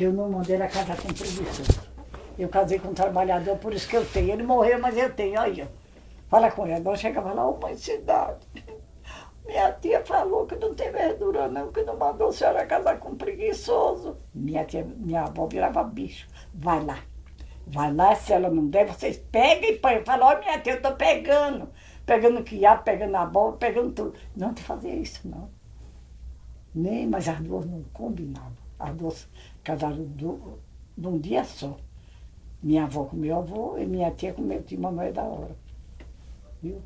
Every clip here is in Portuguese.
que eu não mandei ela casar com preguiçoso. Eu casei com um trabalhador, por isso que eu tenho. Ele morreu, mas eu tenho. Ó. Fala com ela. Nós chegava lá, uma cidade. Minha tia falou que não tem verdura não, que não mandou a senhora casar com preguiçoso. Minha tia, minha avó virava bicho. Vai lá. Vai lá, se ela não der, vocês pegam e põem. Fala, ó, minha tia, eu tô pegando. Pegando quiabo, pegando a bola, pegando tudo. Não te fazia isso, não. Nem, mas as duas não combinavam. As duas casaram do, de um dia só. Minha avó com meu avô e minha tia com meu tio Manuel da hora. Viu?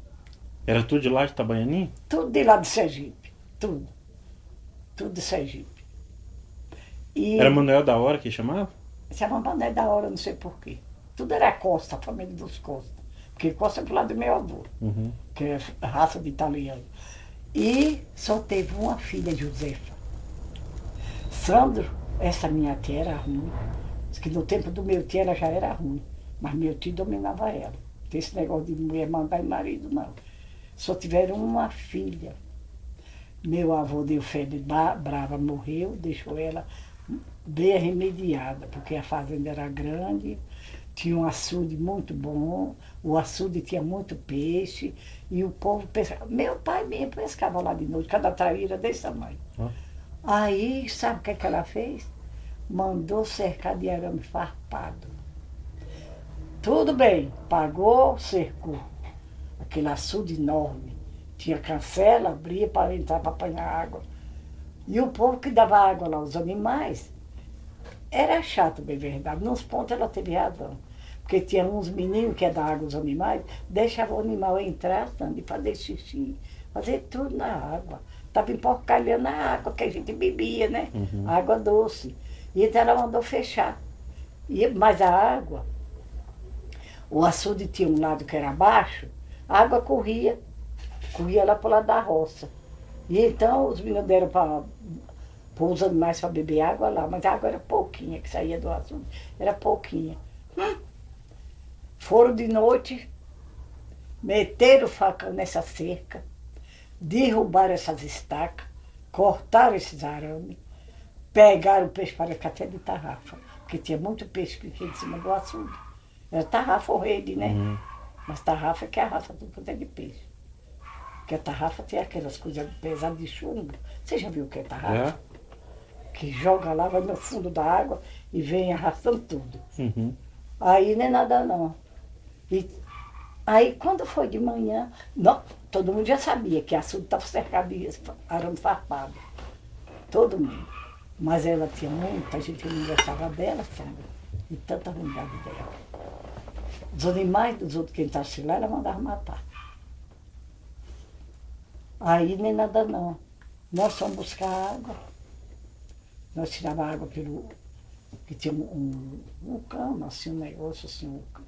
Era tudo de lá de Itabaianinha? Tudo de lá de Sergipe. Tudo. Tudo de Sergipe. E Era Manuel da Hora que chamava? chamava Manuel da hora, não sei porquê. Tudo era Costa, a família dos Costa. Porque Costa é pro lado do meu avô, Uhum. que é raça de italiano. E só teve uma filha, Josefa. Sandro, essa minha tia era ruim. Diz que no tempo do meu tio ela já era ruim. Mas meu tio dominava ela. Tem esse negócio de mulher mandar em marido, não. Só tiveram uma filha. Meu avô deu febre brava, morreu, deixou ela bem remediada, porque a fazenda era grande, tinha um açude muito bom, o açude tinha muito peixe, e o povo pescava. Meu pai mesmo pescava lá de noite, cada traíra desse tamanho. Ó. Aí, sabe o que, que ela fez? Mandou cercar de arame farpado. Tudo bem, pagou, cercou. Aquele açude enorme. Tinha cancela, abria para entrar para apanhar água. E o povo que dava água lá, os animais, era chato, bem verdade. Nos pontos ela teve razão. Porque tinha uns meninos que ia dar água aos animais, deixava o animal entrar, Sandra, e fazer xixi, fazer tudo na água. Estava emporcalhando a água que a gente bebia, né? Uhum. Água doce. E então ela mandou fechar. E, mas a água, o açude tinha um lado que era baixo, a água corria, corria lá para o lado da roça. E então os meninos deram para os animais para beber água lá, mas a água era pouquinha que saía do açude, era pouquinha. Hum. Foram de noite, meteram o facão nessa cerca, derrubaram essas estacas, cortaram esses arames, pegaram o peixe para café de tarrafa, porque tinha muito peixe pequeno em cima do açude. Era tarrafa ou rede, né? Uhum. Mas tarrafa que arrasta tudo quanto é de peixe. Porque a tarrafa tem aquelas coisas pesadas de chumbo. Você já viu o que é tarrafa? É? Que joga lá, vai no fundo da água e vem arrastando tudo. Uhum. Aí nem nada não. E aí quando foi de manhã, não, todo mundo já sabia que a açude estava cercado de arame farpado. Todo mundo. Mas ela tinha muita gente que não gostava dela, Sandra. E tanta ruindade dela. Os animais dos outros que entrassem lá, ela mandava matar. Aí nem nada não. Nós fomos buscar água. Nós tirava água pelo. que tinha um, um cano, assim, um negócio assim, um, ca-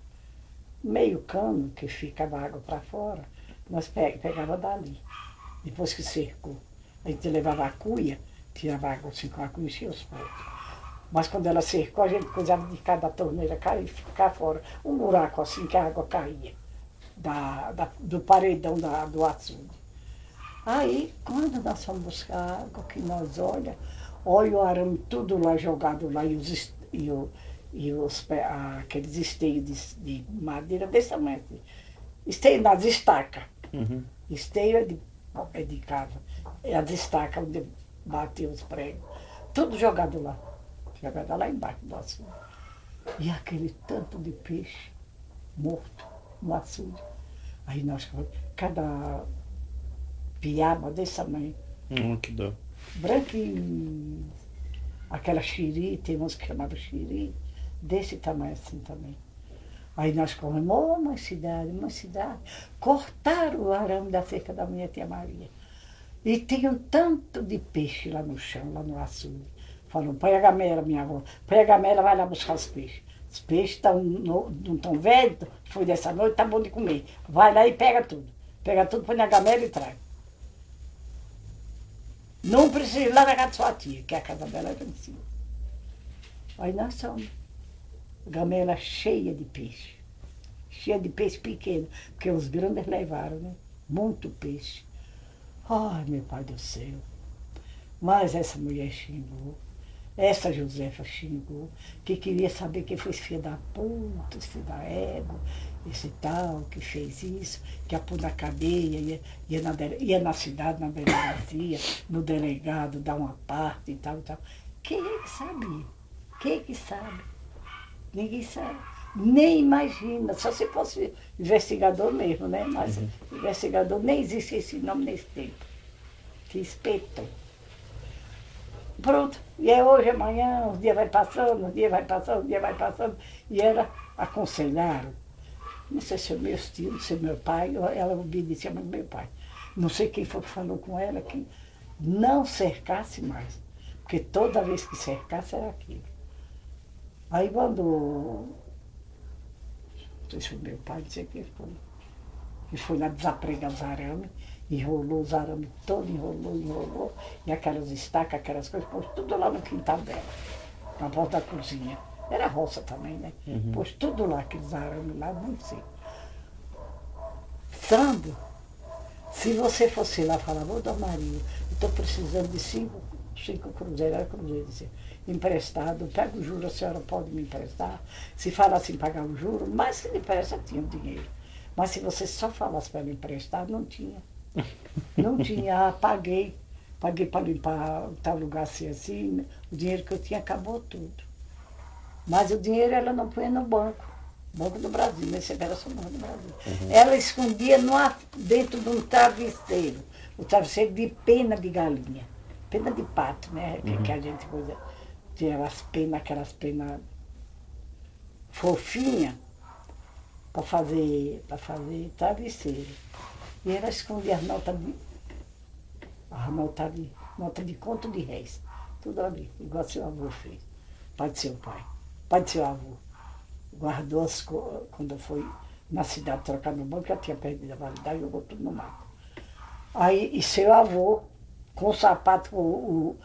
meio cano que ficava água para fora. Nós pe- pegava dali. Depois que cercou. A gente levava a cuia, tirava água assim com a cuia e enchia os potes. Mas quando ela cercou, a gente cuidava de cada torneira cair e ficar fora. Um buraco assim que a água caía. Da, da- do paredão da, do açude. Aí, quando nós fomos buscar água, que nós olha, olha o arame tudo lá jogado lá e os, e o, e os aqueles esteios de, de madeira desse tamanho. Esteio nas estacas. Uhum. Esteio é de, é de casa. É as estacas onde bateu os pregos. Tudo jogado lá. Jogado lá embaixo do açude. E aquele tanto de peixe morto no açude. Aí nós, cada piaba desse tamanho, Hum, que dó. branquinho, aquela xiri, tem uns que chamavam xiri, desse tamanho assim também. Aí nós corremos, oh, uma cidade, uma cidade. Cortaram o arame da cerca da minha tia Maria. E tinha um tanto de peixe lá no chão, lá no açude. Falou, põe a gamela, minha avó, põe a gamela, vai lá buscar os peixes. Os peixes tão no- não estão velhos, foi dessa noite, tá bom de comer. Vai lá e pega tudo. Pega tudo, põe na gamela e traz. Não precisa ir lá na casa de sua tia, que a casa dela era em cima. Aí nós somos. Gamela cheia de peixe. Cheia de peixe pequeno, porque os grandes levaram, né? Muito peixe. Ai, meu pai do céu. Mas essa mulher xingou. Essa Josefa xingou, que queria saber quem foi esse filho da puta, esse filho da égua, esse tal, que fez isso, que a pôr na cadeia, ia, ia, na, ia na cidade, na delegacia, no delegado, dar uma parte e tal e tal. Quem é que sabe? Quem é que sabe? Ninguém sabe. Nem imagina, só se fosse investigador mesmo, né? Mas uhum. investigador nem existe esse nome nesse tempo. Que espetou. Pronto. E é hoje, amanhã, o dia vai passando, o dia vai passando, o dia vai passando. E ela aconselharam. Não sei se é meu tio, não sei meu pai, ela obedecia mais meu pai. Não sei quem foi que falou com ela que não cercasse mais. Porque toda vez que cercasse era aquilo. Aí quando. Se foi meu pai, sei quem foi. Que foi lá desapregar os arames enrolou os arames todos, enrolou, enrolou, e aquelas estacas, aquelas coisas, pôs tudo lá no quintal dela, na porta da cozinha. Era roça também, né? Uhum. Pôs tudo lá, aqueles arames lá, não sei. Sandro, se você fosse lá falar, ô Dona Maria, estou precisando de cinco, cinco cruzeiros, era cruzeiro, disse, emprestado, pega o juro, a senhora pode me emprestar. Se fala assim, pagar o juro, mas se lhe empresta, tinha o dinheiro. Mas se você só falasse para me emprestar, não tinha. Não tinha, paguei. Paguei para limpar tal lugar assim, assim. O dinheiro que eu tinha acabou tudo. Mas o dinheiro ela não punha no banco. Banco do Brasil, nesse era só Banco do Brasil. Uhum. Ela escondia no, dentro de um travesseiro. O travesseiro de pena de galinha. Pena de pato, né? Uhum. Que, a gente coisa. Tinha as penas, aquelas penas fofinhas para fazer, fazer travesseiro. E ela escondia as notas de. As notas de. Nota de conto de réis. Tudo ali, igual seu avô fez. Pai de seu pai. Pai de seu avô. Guardou as. Quando foi na cidade trocar no banco, já tinha perdido a validade, jogou tudo no mato. Aí, e seu avô, com o sapato, o,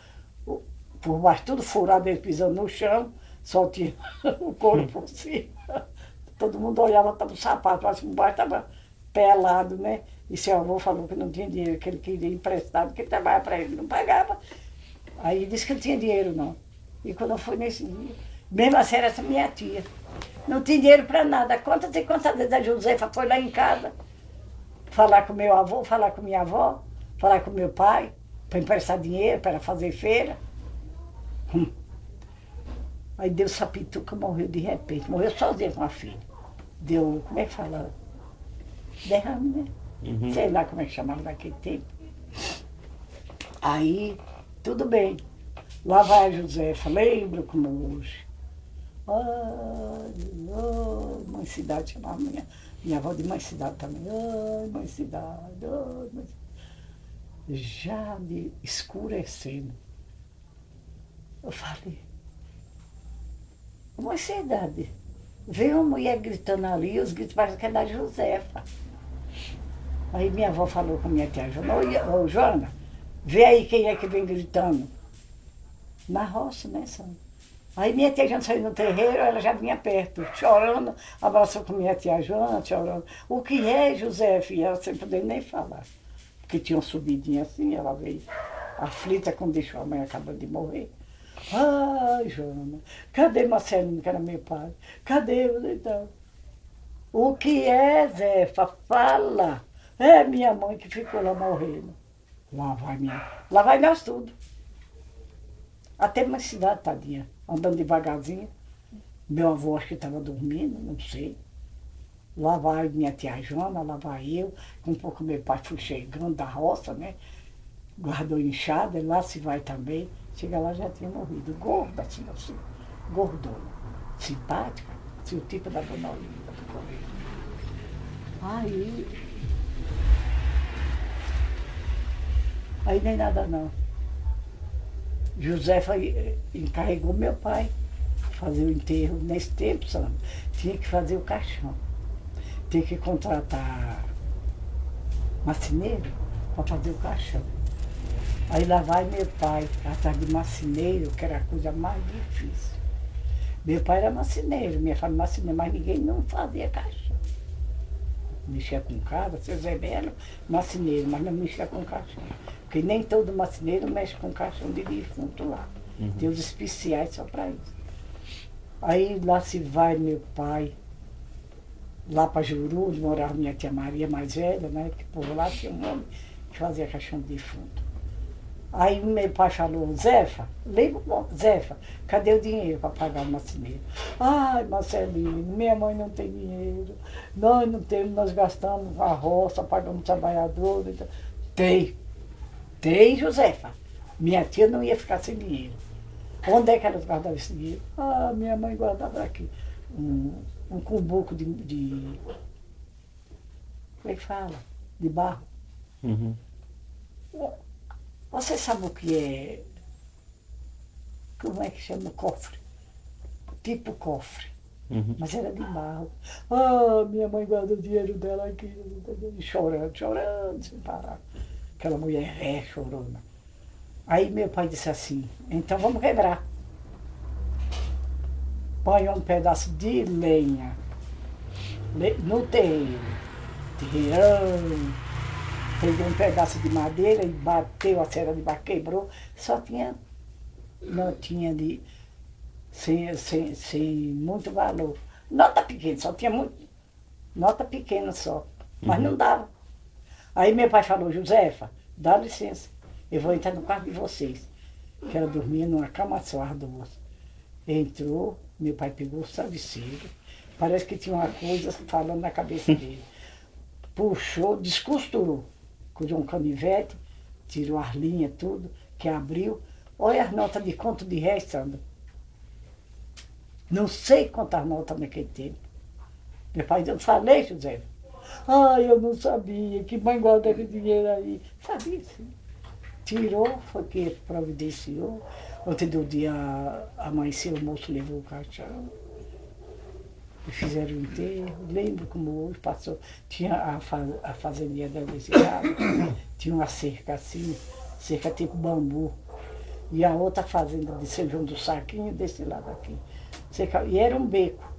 o, por baixo, tudo furado, ele pisando no chão, só tinha o couro por cima. Todo mundo olhava, estava o sapato, mas por baixo estava pelado, né? E seu avô falou que não tinha dinheiro, que ele queria emprestado, que ele trabalhava para ele, não pagava. Aí disse que não tinha dinheiro, não. E quando eu fui nesse dia, mesmo assim era essa minha tia. Não tinha dinheiro para nada. Quantas e quantas vezes a Josefa foi lá em casa falar com meu avô, falar com minha avó, falar com meu pai, para emprestar dinheiro, para fazer feira. Hum. Aí deu sapituca, morreu de repente. Morreu sozinha com a filha. Deu, como é que fala? Derrame, né? Uhum. Sei lá como é que chamava naquele tempo. Aí, tudo bem. Lá vai a Josefa, lembro como hoje. Ai, oh, mãe cidade chamava minha, minha avó de mãe cidade também. Ai, mãe cidade, ai, mãe cidade. Já de escurecendo. Eu falei, mãe cidade, veio uma mulher gritando ali, os gritos parecem que é da Josefa. Aí minha avó falou com minha tia Joana, ô, ô Joana, vê aí quem é que vem gritando. Na roça, né, Sandra? Aí minha tia Joana saiu no terreiro, ela já vinha perto, chorando, abraçou com minha tia Joana, chorando. O que é, José? E ela sem poder nem falar. Porque tinha um subidinho assim, ela veio aflita quando deixou a mãe acabando de morrer. Ai, Joana, cadê Marcelino, que era meu pai? Cadê então? O que é, Zefa? Fala! É minha mãe que ficou lá morrendo. Lá vai minha. Lá vai nós tudo. Até uma cidade, tadinha, andando devagarzinho. Meu avô acho que estava dormindo, não sei. Lá vai minha tia Joana, lá vai eu, um pouco meu pai foi chegando da roça, né? Guardou inchada, lá se vai também. Chega lá já tinha morrido. Gorda, assim, assim, gordona, simpática, assim, o tipo da dona Olinda. Aí Aí nem nada não. José foi, encarregou meu pai fazer o enterro. Nesse tempo, sabe, tinha que fazer o caixão. Tinha que contratar marceneiro para fazer o caixão. Aí lá vai meu pai, atrás de marceneiro, que era a coisa mais difícil. Meu pai era marceneiro, minha família marceneiro, mas ninguém não fazia caixão. Mexia com casa, seu Zé Belo, marceneiro, mas não mexia com caixão. Porque nem todo marceneiro mexe com caixão de defunto lá. Uhum. Tem os especiais só para isso. Aí lá se vai meu pai, lá para Juru, onde morava minha tia Maria mais velha, né? Que por lá tinha um homem que fazia caixão de defunto. Aí meu pai falou, Zefa, lembra, Zefa, cadê o dinheiro para pagar o marceneiro? Ai, Marcelino, minha mãe não tem dinheiro, nós não temos, nós gastamos a roça, pagamos trabalhador. Então. Tem, tem, Josefa. Minha tia não ia ficar sem dinheiro. Onde é que elas guardavam esse dinheiro? Ah, minha mãe guardava aqui um, um cumbuco de, de. Como é que fala? De barro. Uhum. Você sabe o que é. Como é que chama cofre? Tipo cofre. Uhum. Mas era de barro. Ah, minha mãe guarda o dinheiro dela aqui, chorando, chorando, sem parar. Aquela mulher é chorona. Aí meu pai disse assim, então vamos quebrar. Põe um pedaço de lenha no terreiro, terreirão, pegou um pedaço de madeira e bateu a cera de barro, quebrou, só tinha, não tinha de, sem, sem, sem muito valor. Nota pequena, só tinha muito, nota pequena só, mas Uhum. não dava. Aí meu pai falou, Josefa, dá licença, eu vou entrar no quarto de vocês. Que ela dormia numa cama só, as duas. Entrou, meu pai pegou o travesseiro, parece que tinha uma coisa falando na cabeça dele. Puxou, descosturou, com um canivete, tirou as linhas, tudo, que abriu. Olha as notas de conto de réis, Sandra. Não sei quantas notas naquele tempo. Meu pai eu falei, José. Ai, eu não sabia, que mãe guarda aquele dinheiro aí. Sabia sim. Tirou, foi que providenciou. Ontem do dia amanheceu, o moço levou o caixão. E fizeram o enterro. Lembro como hoje passou. Tinha a, fa a fazendinha da lado, tinha uma cerca assim, cerca tipo bambu. E a outra fazenda de São João do Saquinho desse lado aqui. Cerca, e era um beco.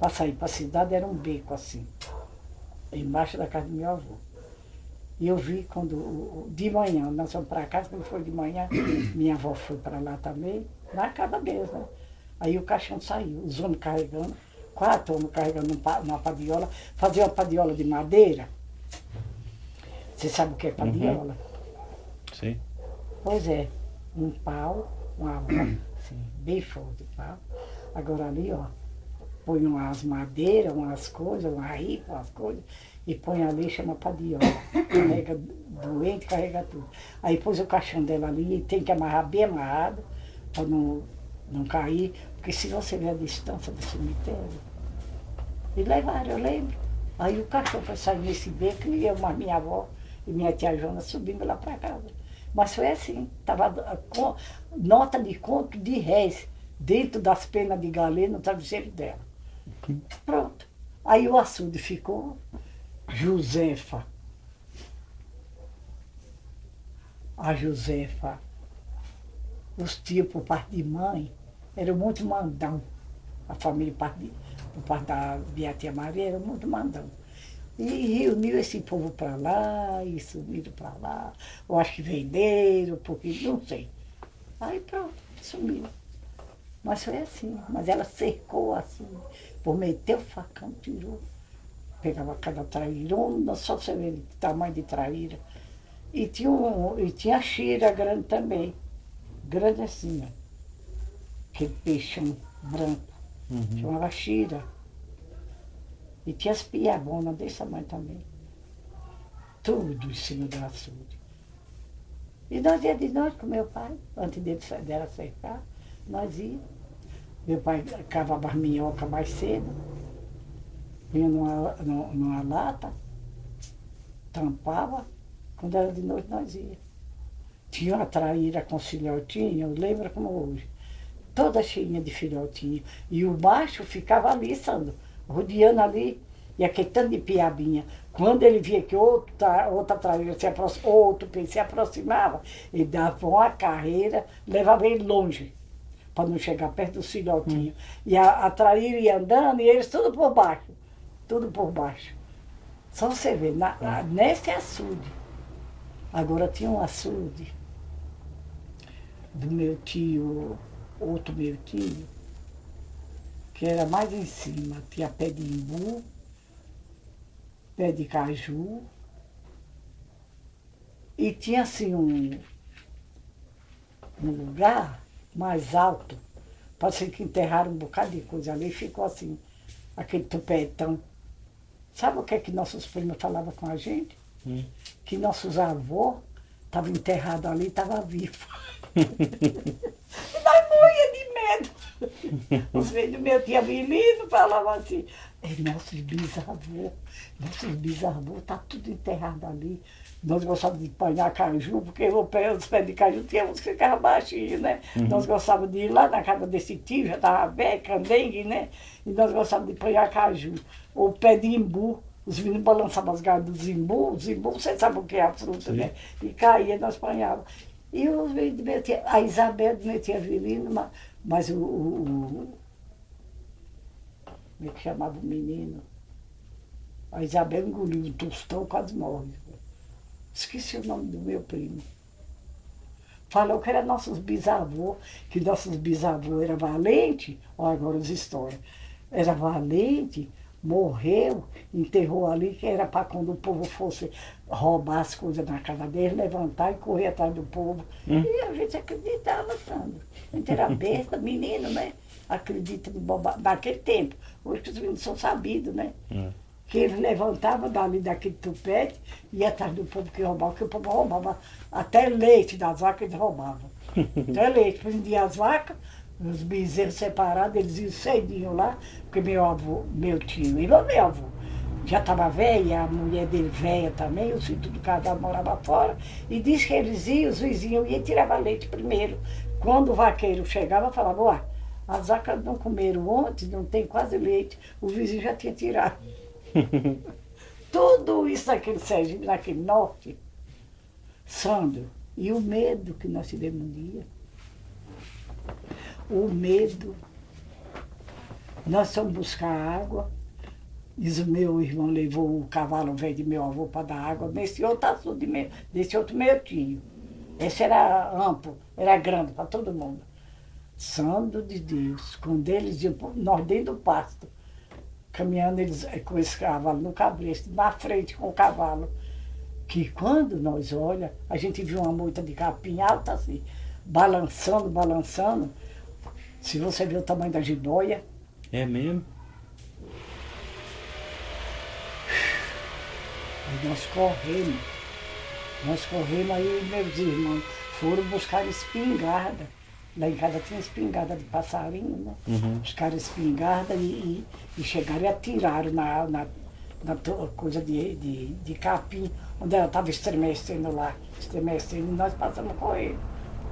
Para sair para a cidade era um beco assim. Embaixo da casa do meu avô. E eu vi quando, de manhã, nós fomos para casa, quando foi de manhã, minha avó foi para lá também, na casa né? Aí o caixão saiu, os homens carregando, quatro homens carregando um uma padiola, fazia uma padiola de madeira. Você sabe o que é padiola? Sim. Pois é, um pau, uma assim, bem forte o pau. Agora ali, ó, põe umas madeiras, umas coisas, uma ripa, umas coisas, e põe ali, chama padiola. Carrega doente, carrega tudo. Aí pôs o caixão dela ali, e tem que amarrar bem amarrado, para não, não cair, porque se você vê a distância do cemitério. E levaram, eu lembro. Aí o cachorro foi sair nesse beco e eu, mas minha avó e minha tia Jona subindo lá para casa. Mas foi assim, estava com nota de conto de réis dentro das penas de galinha no travesseiro dela. Pronto. Aí o açude ficou Josefa. A Josefa, os tios por parte de mãe, eram muito mandão. A família por parte, por parte da minha tia Maria era muito mandão. E reuniu esse povo para lá, e sumiram para lá. Eu acho que venderam, porque não sei. Aí pronto, sumiram. Mas foi assim. Mas ela cercou assim, por meter o facão, tirou. Pegava cada trairona, só você vê o tamanho de traíra. E tinha, um, e tinha a cheira grande também. Grande assim, ó. Aquele peixão branco. Uhum. Chamava Chira. E tinha as piabonas desse tamanho também. Tudo em cima do açude. E nós ia de noite com meu pai, antes dele, dela cercar, nós ia. Meu pai cavava as minhocas mais cedo, vinha numa, numa, lata, tampava, quando era de noite nós ia. Tinha uma traíra com filhotinho, eu lembro como hoje toda cheinha de filhotinho. E o macho ficava ali, Sandro, rodeando ali, e aquele tanto de piabinha. Quando ele via que outra, outra traíra se aproximava, outro se aproximava, ele dava uma carreira, levava ele longe, para não chegar perto dos filhotinhos. E a, a traíra ia andando e eles tudo por baixo, tudo por baixo. Só você vê, na, na- nesse açude. Agora tinha um açude do meu tio, outro meu tio, que era mais em cima. Tinha pé de imbu, pé de caju, e tinha assim um, um lugar mais alto, parecia que enterraram um bocado de coisa ali, ficou assim, aquele tupetão. Sabe o que é que nossos primos falavam com a gente? Hum. Que nossos avós estavam enterrados ali e estavam vivos. e nós morria de medo. Os filhos meu tia Avelino falavam assim, "Ei, nossos bisavôs, nossos bisavôs, tá tudo enterrado ali. Nós gostávamos de apanhar caju, porque o pé, os pés de caju tinha uns que ficavam baixinhos, né? Nós gostávamos de ir lá na casa desse tio, já estava velho, candengue, né? E nós gostávamos de apanhar caju. Ou pé de imbu. Os meninos balançavam as garras dos imbu, os imbu, você sabe o que é a fruta, Sim. né? E caía, nós apanhávamos. E os meninos a Isabel do meu tio Avelino, mas, o, o, o- Como é que chamava o menino? A Isabel engoliu um tostão, quase morre. Esqueci o nome do meu primo. Falou que era nossos bisavôs, que nossos bisavôs eram valentes. Olha agora as histórias. Era valente, morreu, enterrou ali, que era para quando o povo fosse roubar as coisas na casa dele, levantar e correr atrás do povo. Hum. E a gente acreditava, Sandro. A gente era besta, menino, né? Acredita de bobagem. Naquele tempo. Hoje que os meninos são sabidos, né? É. que ele levantava dali daquele tupete e ia atrás do povo que roubava, porque o povo roubava até leite das vacas, eles roubavam. Até leite, prendia as vacas, os bezerros separados, eles iam cedinho lá, porque meu avô, meu tio, ele ou meu avô, já estava velha, a mulher dele velha também, o filho do casal morava fora, e disse que eles iam, os vizinhos iam e tiravam leite primeiro. Quando o vaqueiro chegava, falava, ué, as vacas não comeram ontem, não tem quase leite, o vizinho já tinha tirado. Tudo isso naquele Sergipe, naquele norte, Sandro, e o medo que nós tivemos um dia. O medo. Nós fomos buscar água, e o meu irmão levou o cavalo velho de meu avô para dar água nesse outro açude meu, desse outro meu tio. Esse era amplo, era grande para todo mundo. Santo de Deus, quando eles iam, nós dentro do pasto, caminhando eles eh, com esse cavalo no cabresto, na frente com o cavalo. Que quando nós olha, a gente viu uma moita de capim alta assim, balançando, balançando. Se você vê o tamanho da jiboia, É mesmo? aí nós corremos. Nós corremos, aí meus irmãos foram buscar espingarda. Lá em casa tinha espingarda de passarinho, né? Uhum. Buscaram espingarda e, e, e chegaram e atiraram na, na, na coisa de, de, de capim, onde ela estava estremecendo lá, estremecendo, e nós passamos correndo.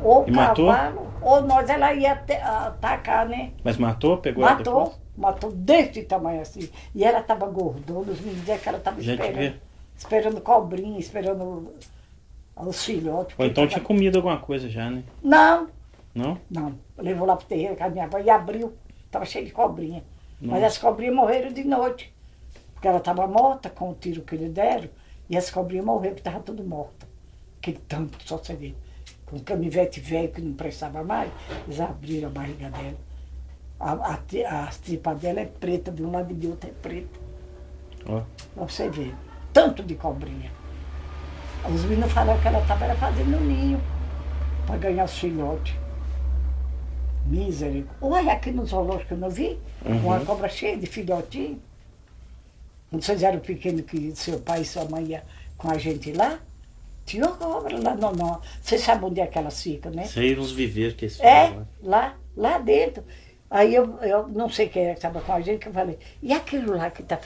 Ou E matou? cavalo, ou nós ela ia te- atacar, né? Mas matou? Pegou ela Matou, depois? matou desse tamanho assim. E ela estava gordona, os meninos diziam que ela estava esperando. vê. Esperando cobrinha, esperando os filhotes. Ou então porque tinha tava- comido alguma coisa já, né? Não, Não? não. Levou lá pro terreiro com a minha avó e abriu. Estava cheio de cobrinha. Mas Nossa. as cobrinhas morreram de noite. Porque ela estava morta com o tiro que lhe deram. E as cobrinhas morreram porque estavam tudo morta. Aquele tanto só você vê. Com um canivete velho que não prestava mais, eles abriram a barriga dela. A, a, a tripa dela é preta, de um lado e de outro é preta. Ó. Pra você ver. Tanto de cobrinha. Os meninos falaram que ela estava fazendo ninho para ganhar os filhotes. Misericórdia. Olha aqui no zoológico eu não vi Uhum. uma cobra cheia de filhotinho. Quando vocês eram pequenos que seu pai e sua mãe iam com a gente lá, tinha cobra lá, não, não. Vocês sabem onde é que elas ficam, né? Sei nos viver que eles É, falam. lá, lá dentro. Aí eu, eu não sei quem era que estava com a gente, que eu falei, e aquilo lá que está.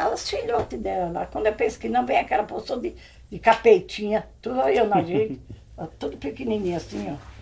As filhotes dela lá, quando eu penso que não vem aquela porção de, de capetinha, tudo olhando a gente, tudo pequenininho assim, ó.